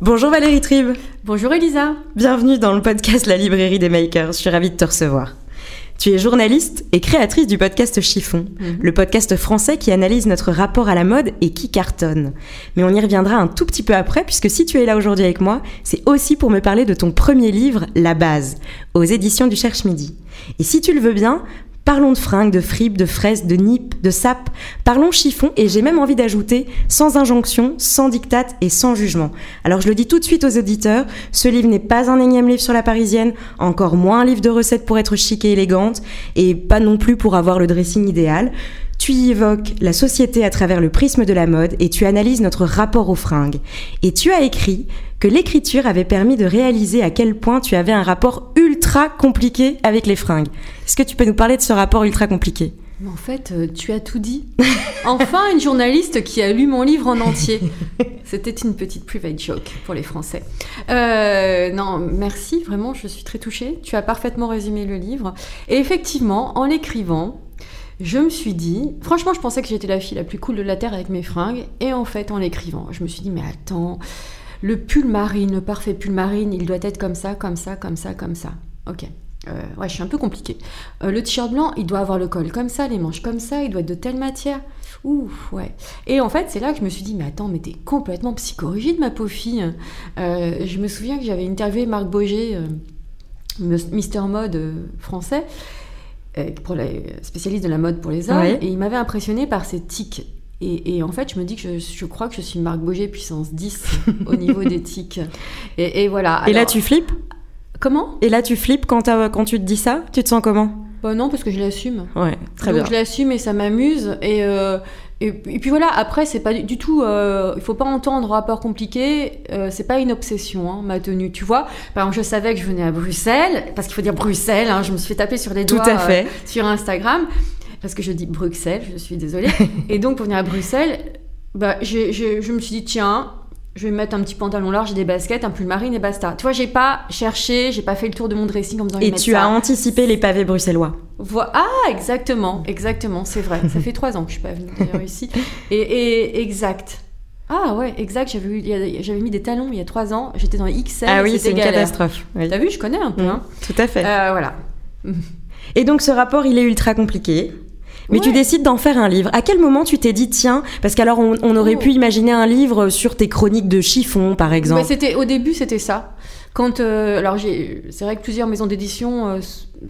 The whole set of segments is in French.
Bonjour Valérie Tribe. Bonjour Elisa. Bienvenue dans le podcast La librairie des makers. Je suis ravie de te recevoir. Tu es journaliste et créatrice du podcast Chiffon, mhm. le podcast français qui analyse notre rapport à la mode et qui cartonne. Mais on y reviendra un tout petit peu après, puisque si tu es là aujourd'hui avec moi, c'est aussi pour me parler de ton premier livre, La Base, aux éditions du Cherche Midi. Et si tu le veux bien, Parlons de fringues, de fripes, de fraises, de nippes, de sapes. Parlons chiffon et j'ai même envie d'ajouter sans injonction, sans dictat et sans jugement. Alors je le dis tout de suite aux auditeurs, ce livre n'est pas un énième livre sur la parisienne, encore moins un livre de recettes pour être chic et élégante, et pas non plus pour avoir le dressing idéal. Tu y évoques la société à travers le prisme de la mode et tu analyses notre rapport aux fringues. Et tu as écrit que l'écriture avait permis de réaliser à quel point tu avais un rapport ultra compliqué avec les fringues. Est-ce que tu peux nous parler de ce rapport ultra compliqué? En fait, euh, tu as tout dit. Enfin, une journaliste qui a lu mon livre en entier. C'était une petite private joke pour les Français. Euh, non, merci, vraiment, je suis très touchée. Tu as parfaitement résumé le livre. Et effectivement, en l'écrivant, je me suis dit, franchement, je pensais que j'étais la fille la plus cool de la Terre avec mes fringues. Et en fait, en l'écrivant, je me suis dit, mais attends, le pull marine, le parfait pull marine, il doit être comme ça, comme ça, comme ça, comme ça. Ok. Euh, ouais, je suis un peu compliquée. Euh, le t-shirt blanc, il doit avoir le col comme ça, les manches comme ça, il doit être de telle matière. Ouf, ouais. Et en fait, c'est là que je me suis dit, mais attends, mais t'es complètement psychorigide, ma pauvre fille. Euh, je me souviens que j'avais interviewé Marc Boger, Mister Mode français, pour les spécialiste de la mode pour les hommes, et il m'avait impressionné par ses tics. Et, en fait, je me dis que je, crois que je suis Marc Boger puissance 10 au niveau des tics. Et, voilà. et là, tu flippes? Comment? Et là, tu flippes quand, quand tu te dis ça? Tu te sens comment? Bah non, parce que je l'assume. Ouais, très Donc je l'assume et ça m'amuse. Et, euh, et, puis voilà, après, c'est pas du tout. Euh, il faut pas entendre rapport compliqué. Euh, c'est pas une obsession, hein, ma tenue. Tu vois, par exemple, je savais que je venais à Bruxelles, parce qu'il faut dire Bruxelles. Hein, je me suis fait taper sur les doigts tout à fait. Euh, sur Instagram, parce que je dis Bruxelles, je suis désolée. et donc, pour venir à Bruxelles, bah, je me suis dit, tiens, je vais mettre un petit pantalon large et des baskets, un pull marine et basta. Tu vois, j'ai pas cherché, j'ai pas fait le tour de mon dressing en me disant Et tu as anticipé les pavés bruxellois. Ah, exactement, exactement, c'est vrai. Ça fait trois ans que je suis pas venue d'ailleurs ici. Et, exact. Ah ouais, exact. J'avais, j'avais mis des talons il y a trois ans. J'étais dans les XL. Ah oui, c'est une catastrophe. T'as vu, je connais un peu. Mmh, hein. Tout à fait. Euh, voilà. Et donc ce rapport, il est ultra compliqué. Mais tu décides d'en faire un livre. À quel moment tu t'es dit, tiens, parce qu'alors on, aurait oh. pu imaginer un livre sur tes chroniques de chiffon, par exemple? c'était au début, c'était ça. Quand, euh, alors c'est vrai que plusieurs maisons d'édition euh,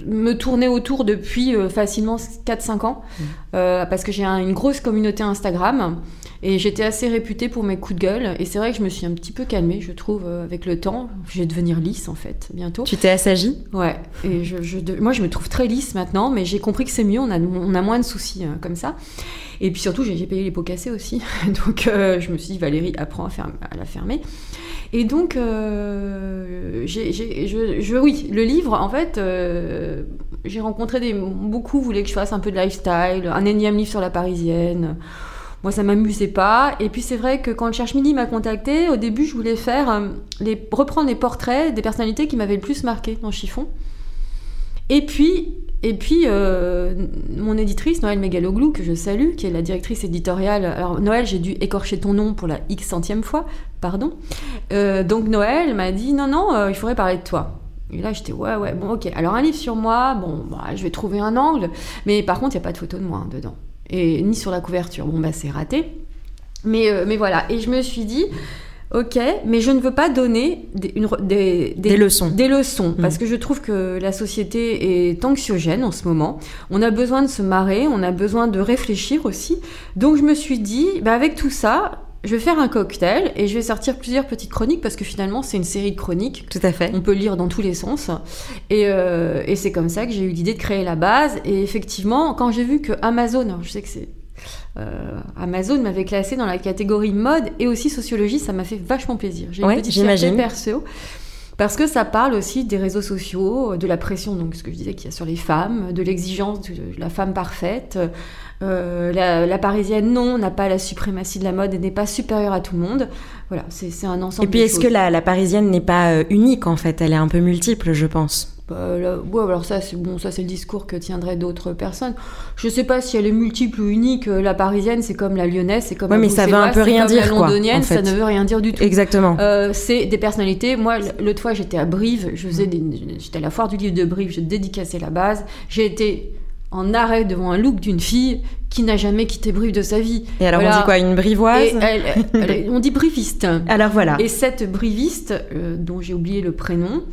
me tournaient autour depuis euh, facilement 4-5 ans, mmh. parce que j'ai une grosse communauté Instagram. Et j'étais assez réputée pour mes coups de gueule. Et c'est vrai que je me suis un petit peu calmée, je trouve, euh, avec le temps. Je vais devenir lisse, en fait, bientôt. Tu t'es assagie? Ouais. Et je, moi, je me trouve très lisse maintenant, mais j'ai compris que c'est mieux, on a, on a moins de soucis hein, comme ça. Et puis surtout, j'ai payé les pots cassés aussi. donc, euh, je me suis dit, Valérie, apprends à, à la fermer. Et donc, euh, je, oui, le livre, en fait, j'ai rencontré des. Beaucoup voulaient que je fasse un peu de lifestyle, un énième livre sur la parisienne. Moi, ça m'amusait pas. Et puis, c'est vrai que quand le Cherche Midi m'a contacté, au début, je voulais faire euh, reprendre les portraits des personnalités qui m'avaient le plus marqué dans Chiffon. Et puis, et puis euh, mon éditrice, Noël Megaloglou, que je salue, qui est la directrice éditoriale. Alors, Noël, j'ai dû écorcher ton nom pour la X centième fois, pardon. Euh, donc, Noël m'a dit non, non, il faudrait parler de toi. Et là, j'étais ouais, ouais, bon, ok. Alors, un livre sur moi, bon, bah, je vais trouver un angle. Mais par contre, il n'y a pas de photo de moi hein, dedans et ni sur la couverture. Bon, bah c'est raté. Mais, euh, mais voilà, et je me suis dit, ok, mais je ne veux pas donner des, des, leçons. Des leçons, mmh. parce que je trouve que la société est anxiogène en ce moment. On a besoin de se marrer, on a besoin de réfléchir aussi. Donc je me suis dit, bah, avec tout ça, je vais faire un cocktail et je vais sortir plusieurs petites chroniques parce que finalement c'est une série de chroniques. Tout à fait. On peut lire dans tous les sens. Et, euh, et c'est comme ça que j'ai eu l'idée de créer la base. Et effectivement, quand j'ai vu que Amazon, je sais que c'est Amazon m'avait classé dans la catégorie mode et aussi sociologie, ça m'a fait vachement plaisir. J'ai une petite fierté perso. Parce que ça parle aussi des réseaux sociaux, de la pression, donc ce que je disais qu'il y a sur les femmes, de l'exigence de la femme parfaite. Euh, la, parisienne, non, n'a pas la suprématie de la mode et n'est pas supérieure à tout le monde. Voilà, c'est un ensemble. Et puis, est-ce que la, parisienne n'est pas euh, unique en fait? Elle est un peu multiple, je pense. Bah, alors ça, c'est bon, ça c'est le discours que tiendraient d'autres personnes. Je sais pas si elle est multiple ou unique. Euh, la parisienne, c'est comme la lyonnaise, c'est comme. Oui, mais ça veut un peu rien dire, la londonienne, ça ne veut rien dire du tout. Exactement. Euh, c'est des personnalités. Moi, l'autre fois, j'étais à Brive, je faisais, j'étais à la foire du livre de Brive, je dédicassais la base. J'ai été en arrêt devant un look d'une fille qui n'a jamais quitté Brive de sa vie. Et alors on dit quoi Une brivoise On dit briviste. Alors voilà. Et cette briviste, euh, dont j'ai oublié le prénom,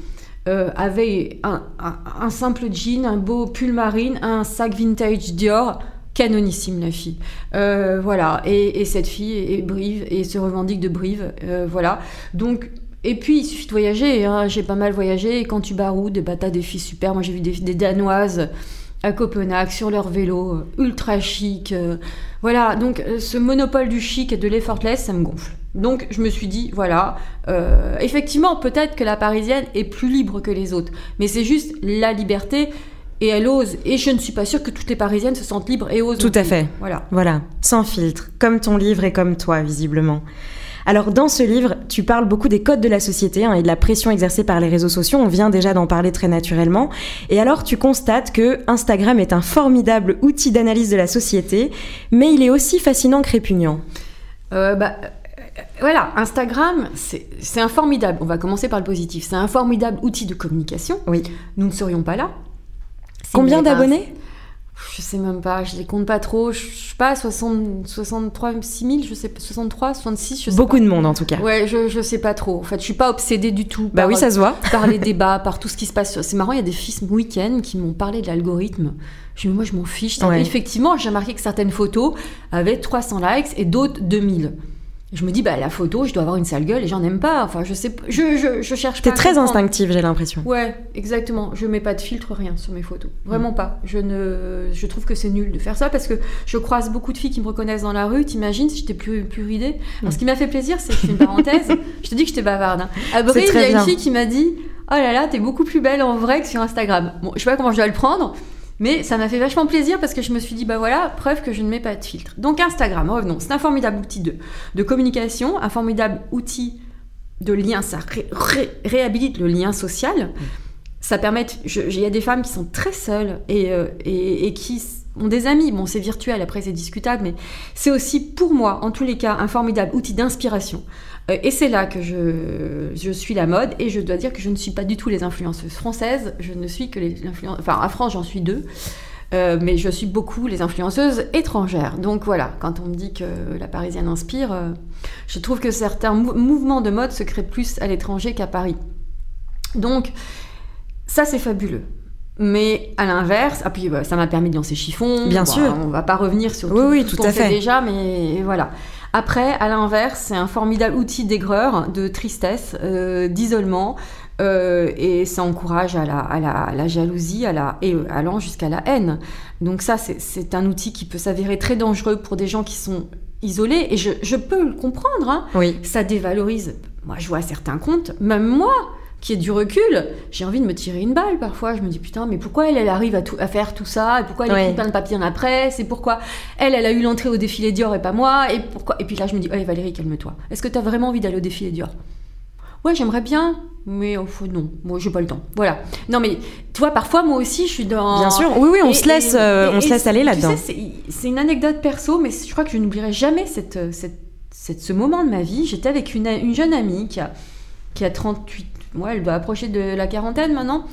euh, avait un, simple jean, un beau pull marine, un sac vintage Dior, canonissime la fille. Euh, voilà, et, cette fille est, Brive et se revendique de Brive. Voilà, donc. Et puis, il suffit de voyager. Hein. J'ai pas mal voyagé. Et quand tu baroudes, bah, t'as des filles super. Moi, j'ai vu des, des, Danoises à Copenhague sur leur vélo, ultra chic. voilà, donc ce monopole du chic et de l'effortless, ça me gonfle. Donc je me suis dit, voilà, euh, effectivement, peut-être que la Parisienne est plus libre que les autres, mais c'est juste la liberté et elle ose. Et je ne suis pas sûre que toutes les Parisiennes se sentent libres et osent. Tout à fait. Voilà. Voilà, sans filtre, comme ton livre et comme toi, visiblement. Alors dans ce livre, tu parles beaucoup des codes de la société hein, et de la pression exercée par les réseaux sociaux. On vient déjà d'en parler très naturellement. Et alors tu constates que Instagram est un formidable outil d'analyse de la société, mais il est aussi fascinant que répugnant. Euh, bah, voilà, Instagram, c'est un formidable, on va commencer par le positif, c'est un formidable outil de communication. Oui. Nous ne serions pas là. Combien d'abonnés? Je sais même pas, je les compte pas trop. Je, sais pas, 60, 63, 6 je sais pas, 63, 66, je sais Beaucoup de monde en tout cas. Ouais, je, je sais pas trop. En fait, je suis pas obsédée du tout. Bah oui, ça se voit. Par les débats, par tout ce qui se passe. C'est marrant, il y a des filles ce week-end qui m'ont parlé de l'algorithme. Je moi, je m'en fiche. Effectivement, j'ai remarqué que certaines photos avaient 300 likes et d'autres 2000 je me dis, bah, la photo, je dois avoir une sale gueule et j'en aime pas. Enfin, je sais je, je, je cherche. T'es très instinctive, j'ai l'impression. Ouais, exactement. Je mets pas de filtre, rien sur mes photos. Vraiment mm. pas. Je, ne, je trouve que c'est nul de faire ça parce que je croise beaucoup de filles qui me reconnaissent dans la rue. T'imagines si j'étais plus, plus ridée? Alors, Ce qui m'a fait plaisir, c'est, une parenthèse, je te dis que j'étais bavarde. Hein. À Brive, il y a une fille qui m'a dit, oh là là, t'es beaucoup plus belle en vrai que sur Instagram. Bon, je sais pas comment je dois le prendre. Mais ça m'a fait vachement plaisir parce que je me suis dit, bah voilà, preuve que je ne mets pas de filtre. Donc Instagram, revenons, c'est un formidable outil de, communication, un formidable outil de lien, ça réhabilite le lien social. Ça permet, il y a des femmes qui sont très seules et, euh, et, et qui ont des amis. Bon, c'est virtuel, après c'est discutable, mais c'est aussi pour moi, en tous les cas, un formidable outil d'inspiration. Euh, et c'est là que je, je, suis la mode et je dois dire que je ne suis pas du tout les influenceuses françaises, je ne suis que les influenceuses... Enfin, à France, j'en suis deux. Euh, mais je suis beaucoup les influenceuses étrangères. Donc voilà, quand on me dit que la Parisienne inspire, je trouve que certains mouvements de mode se créent plus à l'étranger qu'à Paris. Donc ça c'est fabuleux. Mais à l'inverse, ah puis bah, ça m'a permis de lancer Chiffon. Bien sûr. On va pas revenir sur tout, oui, tout, à fait. déjà, mais voilà. Après, à l'inverse, c'est un formidable outil d'aigreur, de tristesse, euh, d'isolement, euh, et ça encourage à la, à la, jalousie, à la, et allant jusqu'à la haine. Donc ça, c'est un outil qui peut s'avérer très dangereux pour des gens qui sont isolés, et je, je peux le comprendre. Hein. Oui. Ça dévalorise. Moi, je vois certains comptes, même moi, qui est du recul, j'ai envie de me tirer une balle parfois. Je me dis putain, mais pourquoi elle, elle arrive à, tout, à faire tout ça? Et pourquoi elle écrit plein de papiers dans la presse Et pourquoi elle, elle a eu l'entrée au défilé Dior et pas moi? Et pourquoi? Et puis là, je me dis, oh, Valérie, calme-toi. Est-ce que tu as vraiment envie d'aller au défilé Dior? Ouais, j'aimerais bien, mais non, moi j'ai pas le temps. Voilà. Non, mais toi, parfois, moi aussi, je suis dans. Bien sûr, oui, oui, on se laisse, euh, on se laisse aller là-dedans. c'est une anecdote perso, mais je crois que je n'oublierai jamais cette, cette, cette, ce moment de ma vie. J'étais avec une, une jeune amie qui a, qui a 38 ouais, elle doit approcher de la quarantaine maintenant.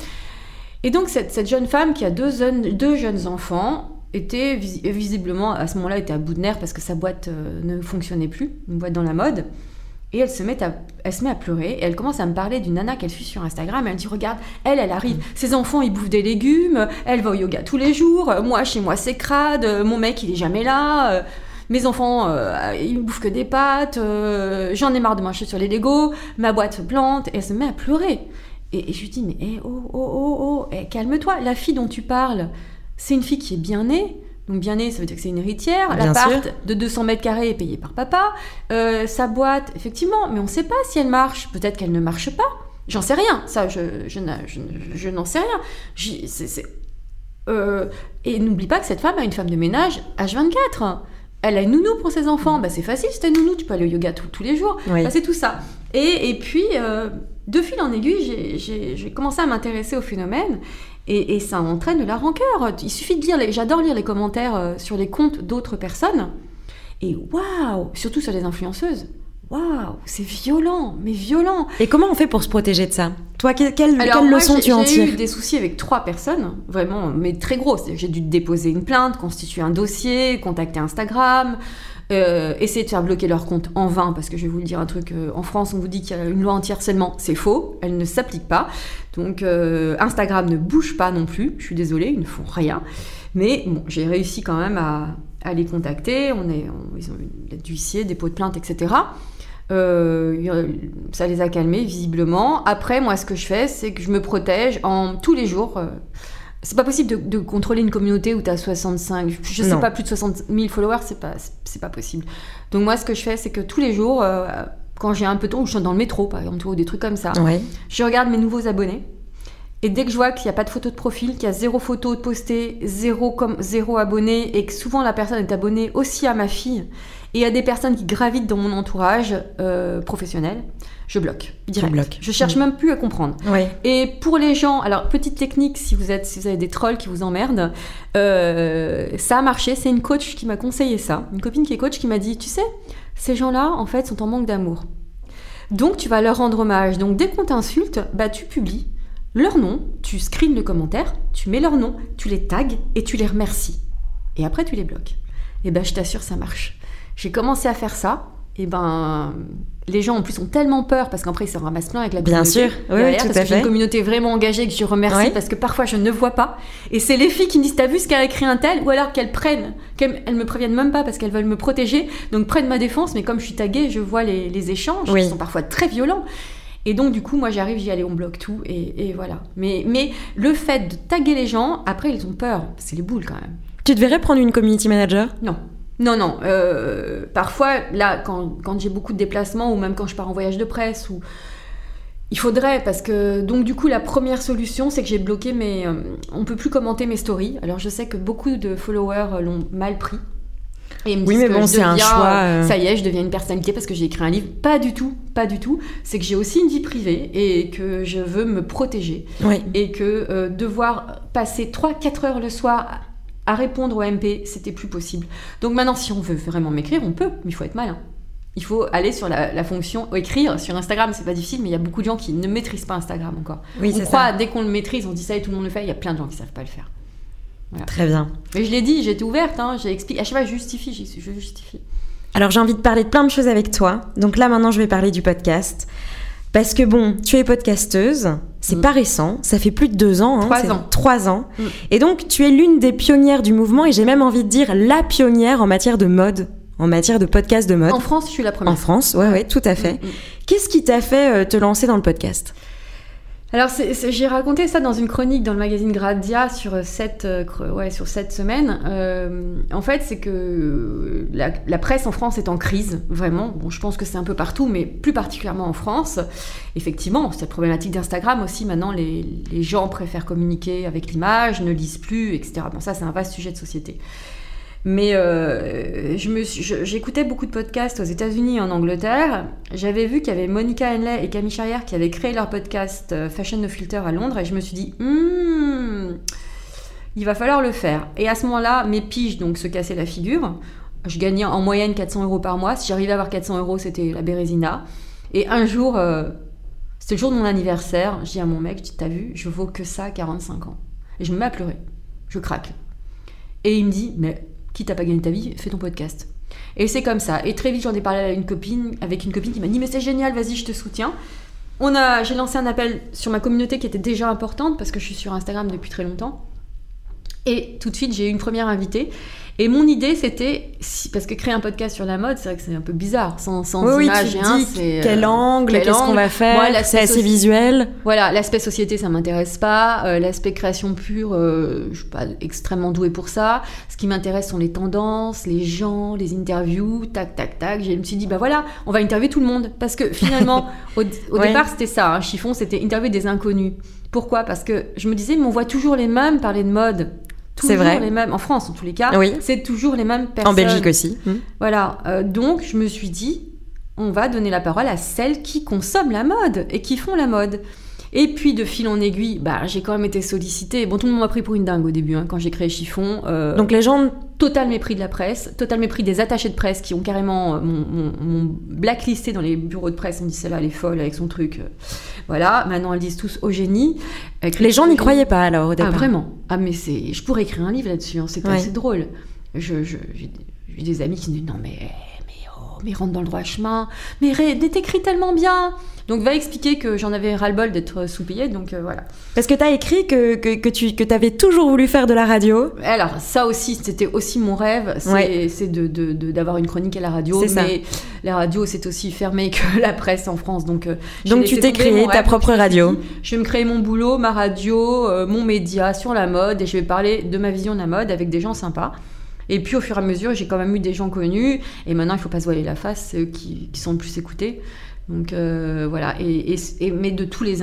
Et donc cette, jeune femme qui a deux, deux jeunes enfants était visiblement à ce moment-là était à bout de nerfs parce que sa boîte euh, ne fonctionnait plus, une boîte dans la mode. Et elle se, met à, elle se met à pleurer et elle commence à me parler d'une nana qu'elle suit sur Instagram. elle me dit Regarde, elle, elle arrive, ses enfants ils bouffent des légumes, elle va au yoga tous les jours, moi chez moi c'est crade, mon mec il est jamais là mes enfants, euh, ils bouffent que des pâtes, euh, j'en ai marre de marcher sur les Legos, ma boîte se plante, et elle se met à pleurer. Et, je lui dis, mais eh, oh, oh, oh, oh, eh, calme-toi, la fille dont tu parles, c'est une fille qui est bien née, Donc bien née, ça veut dire que c'est une héritière. L'appart de 200 mètres carrés est payé par papa. Euh, sa boîte, effectivement, mais on ne sait pas si elle marche. Peut-être qu'elle ne marche pas. J'en sais rien. Ça, je, je, n'a- je- je n'en sais rien. J'y- c'est- c'est- Euh, et n'oublie pas que cette femme a une femme de ménage H24. Elle a une nounou pour ses enfants. Bah, c'est facile, c'est ta nounou. Tu peux aller au yoga tous- tous les jours. Oui. Bah, c'est tout ça. Et, et puis, euh, de fil en aiguille, j'ai- commencé à m'intéresser au phénomène. Et, et ça entraîne de la rancœur. Il suffit de lire, j'adore lire les commentaires euh, sur les comptes d'autres personnes. Et waouh, surtout sur les influenceuses. Waouh, c'est violent, mais violent. Et comment on fait pour se protéger de ça? Toi, que- quelle, Alors, quelle moi, leçon tu en J'ai eu tires? des soucis avec trois personnes, vraiment, mais très gros. J'ai dû déposer une plainte, constituer un dossier, contacter Instagram, euh, essayer de faire bloquer leur compte en vain, parce que je vais vous le dire un truc, euh, en France, on vous dit qu'il y a une loi anti-harcèlement, c'est faux, elle ne s'applique pas. Donc, euh, Instagram ne bouge pas non plus, je suis désolée, ils ne font rien. Mais bon, j'ai réussi quand même à, à les contacter, on est, on- ils ont une lettre d'huissier, dépôt de plainte, etc. Euh, ça les a calmés visiblement. Après, moi, ce que je fais, c'est que je me protège en tous les jours. euh, c'est pas possible de, de contrôler une communauté où tu as 65, je sais Non. pas, plus de 60 000 followers, c'est pas, c'est pas possible. Donc, moi, ce que je fais, c'est que tous les jours, euh, quand j'ai un peu de temps, ou je suis dans le métro, par exemple, ou des trucs comme ça, Ouais. je regarde mes nouveaux abonnés. Et dès que je vois qu'il n'y a pas de photo de profil, qu'il y a zéro photo de postée, zéro, comme, zéro abonné, et que souvent la personne est abonnée aussi à ma fille, et à des personnes qui gravitent dans mon entourage euh, professionnel, je bloque. Direct. bloques. Je cherche Mm. même plus à comprendre. Et pour les gens, alors petite technique, si vous êtes, si vous avez des trolls qui vous emmerdent, euh, ça a marché. C'est une coach qui m'a conseillé ça, une copine qui est coach qui m'a dit, tu sais, ces gens-là, en fait, sont en manque d'amour. Donc tu vas leur rendre hommage. Donc dès qu'on t'insulte, bah tu publies leur nom, tu screens le commentaire, tu mets leur nom, tu les tags et tu les remercies. Et après tu les bloques. Et ben je t'assure ça marche. J'ai commencé à faire ça. Et ben les gens en plus ont tellement peur parce qu'après ils se ramassent plein avec la Bien communauté sûr, oui, derrière, tout parce à que j'ai fait. une communauté vraiment engagée que je remercie parce que parfois je ne vois pas. Et c'est les filles qui me disent T'as vu ce qu'a écrit un tel? Ou alors qu'elles prennent, qu'elles elles me préviennent même pas parce qu'elles veulent me protéger, donc prennent ma défense, mais comme je suis taguée, je vois les, les échanges Oui. qui sont parfois très violents. Et donc, du coup, moi, j'arrive, j'y allais, on bloque tout, et, et voilà. Mais, mais le fait de taguer les gens, après, ils ont peur. C'est les boules quand même. Tu devrais prendre une community manager? Non. Non, non. euh, parfois, là, quand, quand j'ai beaucoup de déplacements, ou même quand je pars en voyage de presse, ou... il faudrait, parce que... Donc, du coup, la première solution, c'est que j'ai bloqué mes... euh, on peut plus commenter mes stories. Alors, je sais que beaucoup de followers euh, l'ont mal pris. Et ils me Oui, mais bon, c'est un choix, euh. Ça y est, je deviens une personnalité parce que j'ai écrit un livre. Pas du tout, pas du tout. C'est que j'ai aussi une vie privée et que je veux me protéger Oui. et que euh, devoir passer 3-4 heures le soir à- répondre au MP, c'était plus possible. Donc maintenant, si on veut vraiment m'écrire, on peut, mais il faut être malin. Il faut aller sur la, la fonction écrire sur Instagram, c'est pas difficile, mais il y a beaucoup de gens qui ne maîtrisent pas Instagram encore. Oui, on croit, ça. dès qu'on le maîtrise, on dit ça et tout le monde le fait, il y a plein de gens qui savent pas le faire. Très bien. Mais je l'ai dit, j'étais ouverte, hein, j'ai expliqué, à chaque fois je justifie, je justifie. Alors j'ai envie de parler de plein de choses avec toi. Donc là maintenant je vais parler du podcast. Parce que bon, tu es podcasteuse, c'est Mm. pas récent, ça fait plus de deux ans. hein, Trois ans. Trois ans. Mm. Et donc tu es l'une des pionnières du mouvement et j'ai même envie de dire la pionnière en matière de mode, en matière de podcast de mode. En France, je suis la première. En France, ouais, ouais, tout à fait. Mm, mm. Qu'est-ce qui t'a fait euh, te lancer dans le podcast? Alors, j'ai raconté ça dans une chronique dans le magazine Gradia sur euh, euh, cre- ouais, sur sept semaines. Euh, en fait, c'est que la, la presse en France est en crise, vraiment. Bon, je pense que c'est un peu partout, mais plus particulièrement en France. Effectivement, cette problématique d'Instagram aussi. Maintenant, les, les gens préfèrent communiquer avec l'image, ne lisent plus, etc. Bon, ça, c'est un vaste sujet de société. Mais euh, j'écoutais beaucoup de podcasts aux États-Unis et en Angleterre. J'avais vu qu'il y avait Monica Henley et Camille Charrière qui avaient créé leur podcast euh, Fashion No Filter à Londres et je me suis dit, Hmm, il va falloir le faire. Et à ce moment-là, mes piges donc se cassaient la figure. Je gagnais en moyenne 400 euros par mois. Si j'arrivais à avoir 400 euros, c'était la Bérésina. Et un jour, euh, c'était le jour de mon anniversaire, je dis à mon mec, t'as vu, je vaux que ça à 45 ans. Et je me mets à pleurer. Je craque. Et il me dit, mais quitte à pas gagner ta vie, fais ton podcast. Et c'est comme ça. Et très vite, j'en ai parlé à une copine, avec une copine qui m'a dit, mais c'est génial, vas-y, je te soutiens. On a, j'ai lancé un appel sur ma communauté qui était déjà importante parce que je suis sur Instagram depuis très longtemps. Et tout de suite, j'ai eu une première invitée. Et mon idée, c'était, si- parce que créer un podcast sur la mode, c'est vrai que c'est un peu bizarre, sans, sans Oui, et un, dis c'est, euh, quel angle, qu'est-ce qu'on va faire, Moi, c'est assez soci- visuel. Voilà, l'aspect société, ça m'intéresse pas. Euh, l'aspect création pure, euh, je suis pas extrêmement douée pour ça. Ce qui m'intéresse sont les tendances, les gens, les interviews, tac, tac, tac. Je me suis dit, bah voilà, on va interviewer tout le monde. Parce que finalement, au, au Ouais. départ, c'était ça. Un chiffon, c'était interviewer des inconnus. Pourquoi? Parce que je me disais, mais on voit toujours les mêmes parler de mode. C'est Toujours vrai. les mêmes. En France, en tous les cas, Oui. c'est toujours les mêmes personnes. En Belgique aussi. Hmm. Voilà, euh, donc je me suis dit, on va donner la parole à celles qui consomment la mode et qui font la mode. Et puis de fil en aiguille, bah, j'ai quand même été sollicitée. Bon, tout le monde m'a pris pour une dingue au début hein, quand j'ai créé Chiffon. Euh, Donc les gens, total mépris de la presse, total mépris des attachés de presse qui ont carrément euh, mon, mon- mon blacklisté dans les bureaux de presse. On dit celle-là, elle est folle avec son truc. euh, Voilà, maintenant elles disent tous au génie. Les gens n'y croyaient pas alors au Ah départ. vraiment Ah mais c'est, je pourrais écrire un livre là-dessus. hein, C'est Ouais. assez drôle. Je, je- j'ai, j'ai des amis qui me disent non mais mais oh, mais rentre dans le droit chemin. Mais mais t'écris tellement bien. Donc va expliquer que j'en avais ras-le-bol d'être sous-payée. Donc euh, voilà. Parce que tu as écrit que, que, que tu que avais toujours voulu faire de la radio. Alors ça aussi, c'était aussi mon rêve, c'est, Ouais. de, de- d'avoir une chronique à la radio. C'est ça. mais la radio, c'est aussi fermé que la presse en France. Donc, euh, Donc tu t'es créé ta rêve. propre radio. dit, Je vais me créer mon boulot, ma radio, euh, mon média sur la mode et je vais parler de ma vision de la mode avec des gens sympas. Et puis au fur et à mesure, j'ai quand même eu des gens connus et maintenant il faut pas se voiler la face, c'est eux qui, sont le plus écoutés. Donc euh, voilà, et, mais de tous, les,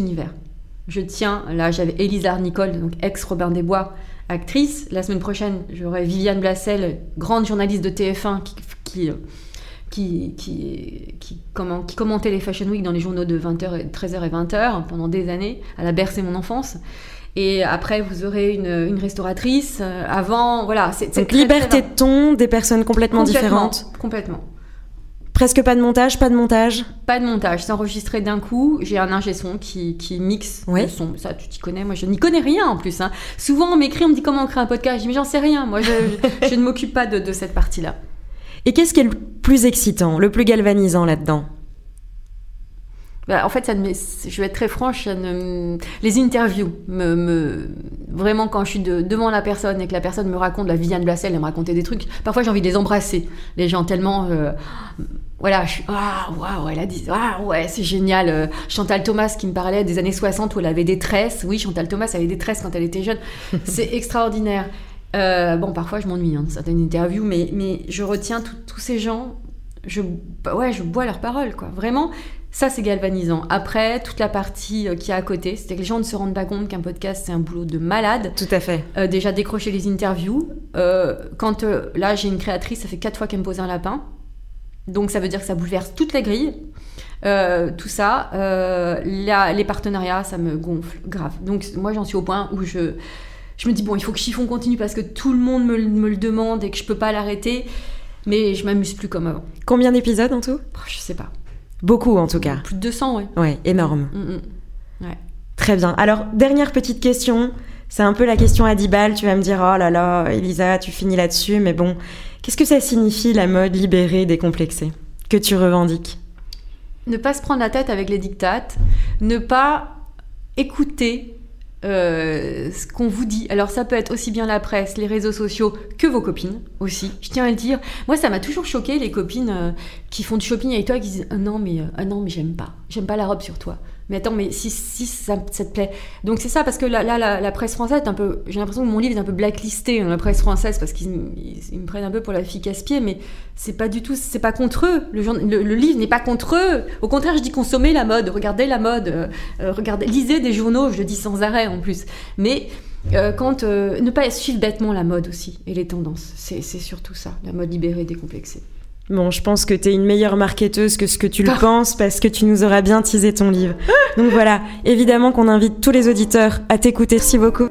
univers. Je tiens, là j'avais Elisa Nicole, donc ex-Robin des Bois, actrice. La semaine prochaine, j'aurai Viviane Blassel, grande journaliste de TF1 qui, qui, qui, qui, qui, comment- qui commentait les Fashion Week dans les journaux de 20h et 13h et 20h pendant des années. Elle a bercé mon enfance. Et après, vous aurez une, une restauratrice. Euh, Avant, voilà. C'est, Donc très, liberté très de ton, des personnes complètement, différentes. Complètement. Presque pas de montage, pas de montage? Pas de montage, c'est enregistré d'un coup. J'ai un ingé son qui, qui mixe le son. Ça, tu t'y connais. Moi, je n'y connais rien en plus. hein. Souvent, on m'écrit, on me dit comment on crée un podcast? Je dis, mais j'en sais rien. Moi, je, je- je ne m'occupe pas de, de cette partie-là. Et qu'est-ce qui est le plus excitant, le plus galvanisant là-dedans? En fait, ça je vais être très franche, ça ne- les interviews, me, me- vraiment quand je suis de- devant la personne et que la personne me raconte, la Viviane Blassel, elle me racontait des trucs, parfois j'ai envie de les embrasser, les gens tellement... euh, voilà, je suis... Ah, waouh, elle a dit... Ah, ouais, c'est génial. Euh, Chantal Thomas qui me parlait des années 60 où elle avait des tresses. Oui, Chantal Thomas avait des tresses quand elle était jeune. c'est extraordinaire. Euh, bon, parfois je m'ennuie hein, certaines interviews, mais, mais je retiens tous ces gens. Je, bah ouais, je bois leurs paroles, quoi. Vraiment, ça, c'est galvanisant. Après, toute la partie euh, qu'il y a à côté, c'est que les gens ne se rendent pas compte qu'un podcast, c'est un boulot de malade. Tout à fait. Euh, déjà, décrocher les interviews. Euh, quand euh, là, j'ai une créatrice, ça fait quatre fois qu'elle me pose un lapin. Donc, ça veut dire que ça bouleverse toutes les grilles. Euh, tout ça, là, les partenariats, ça me gonfle grave. Donc, moi, j'en suis au point où je, je me dis, bon, il faut que Chiffon continue parce que tout le monde me, le- me le demande et que je peux pas l'arrêter. Mais je m'amuse plus comme avant. Combien d'épisodes en tout? Oh, je sais pas. Beaucoup en tout cas. Plus de 200, ouais. Ouais, énorme. Mm, mm. Très bien. Alors, dernière petite question. C'est un peu la question à 10 balles. Tu vas me dire, oh là là, Elisa, tu finis là-dessus. Mais bon, qu'est-ce que ça signifie la mode libérée, décomplexée? Que tu revendiques? Ne pas se prendre la tête avec les dictates, ne pas écouter euh, ce qu'on vous dit. Alors ça peut être aussi bien la presse, les réseaux sociaux que vos copines aussi. Je tiens à le dire. Moi, ça m'a toujours choqué les copines euh, qui font du shopping avec toi qui disent ah non mais euh, ah non mais j'aime pas, j'aime pas la robe sur toi. Mais attends, mais si, si ça, ça te plaît. Donc c'est ça, parce que là, la, presse française est un peu. J'ai l'impression que mon livre est un peu blacklisté dans la presse française parce qu'ils ils- ils me prennent un peu pour la fille casse-pied, mais c'est pas du tout. C'est pas contre eux. Le, le, livre n'est pas contre eux. Au contraire, je dis consommez la mode, regardez la mode, euh, euh, regardez, lisez des journaux, je le dis sans arrêt en plus. Mais. euh, quand ne pas suivre bêtement la mode aussi et les tendances, c'est surtout ça, la mode libérée, décomplexée. Bon, je pense que tu es une meilleure marketeuse que ce que tu le Ah. penses parce que tu nous auras bien teasé ton livre. Donc voilà, évidemment qu'on invite tous les auditeurs à t'écouter. Merci beaucoup.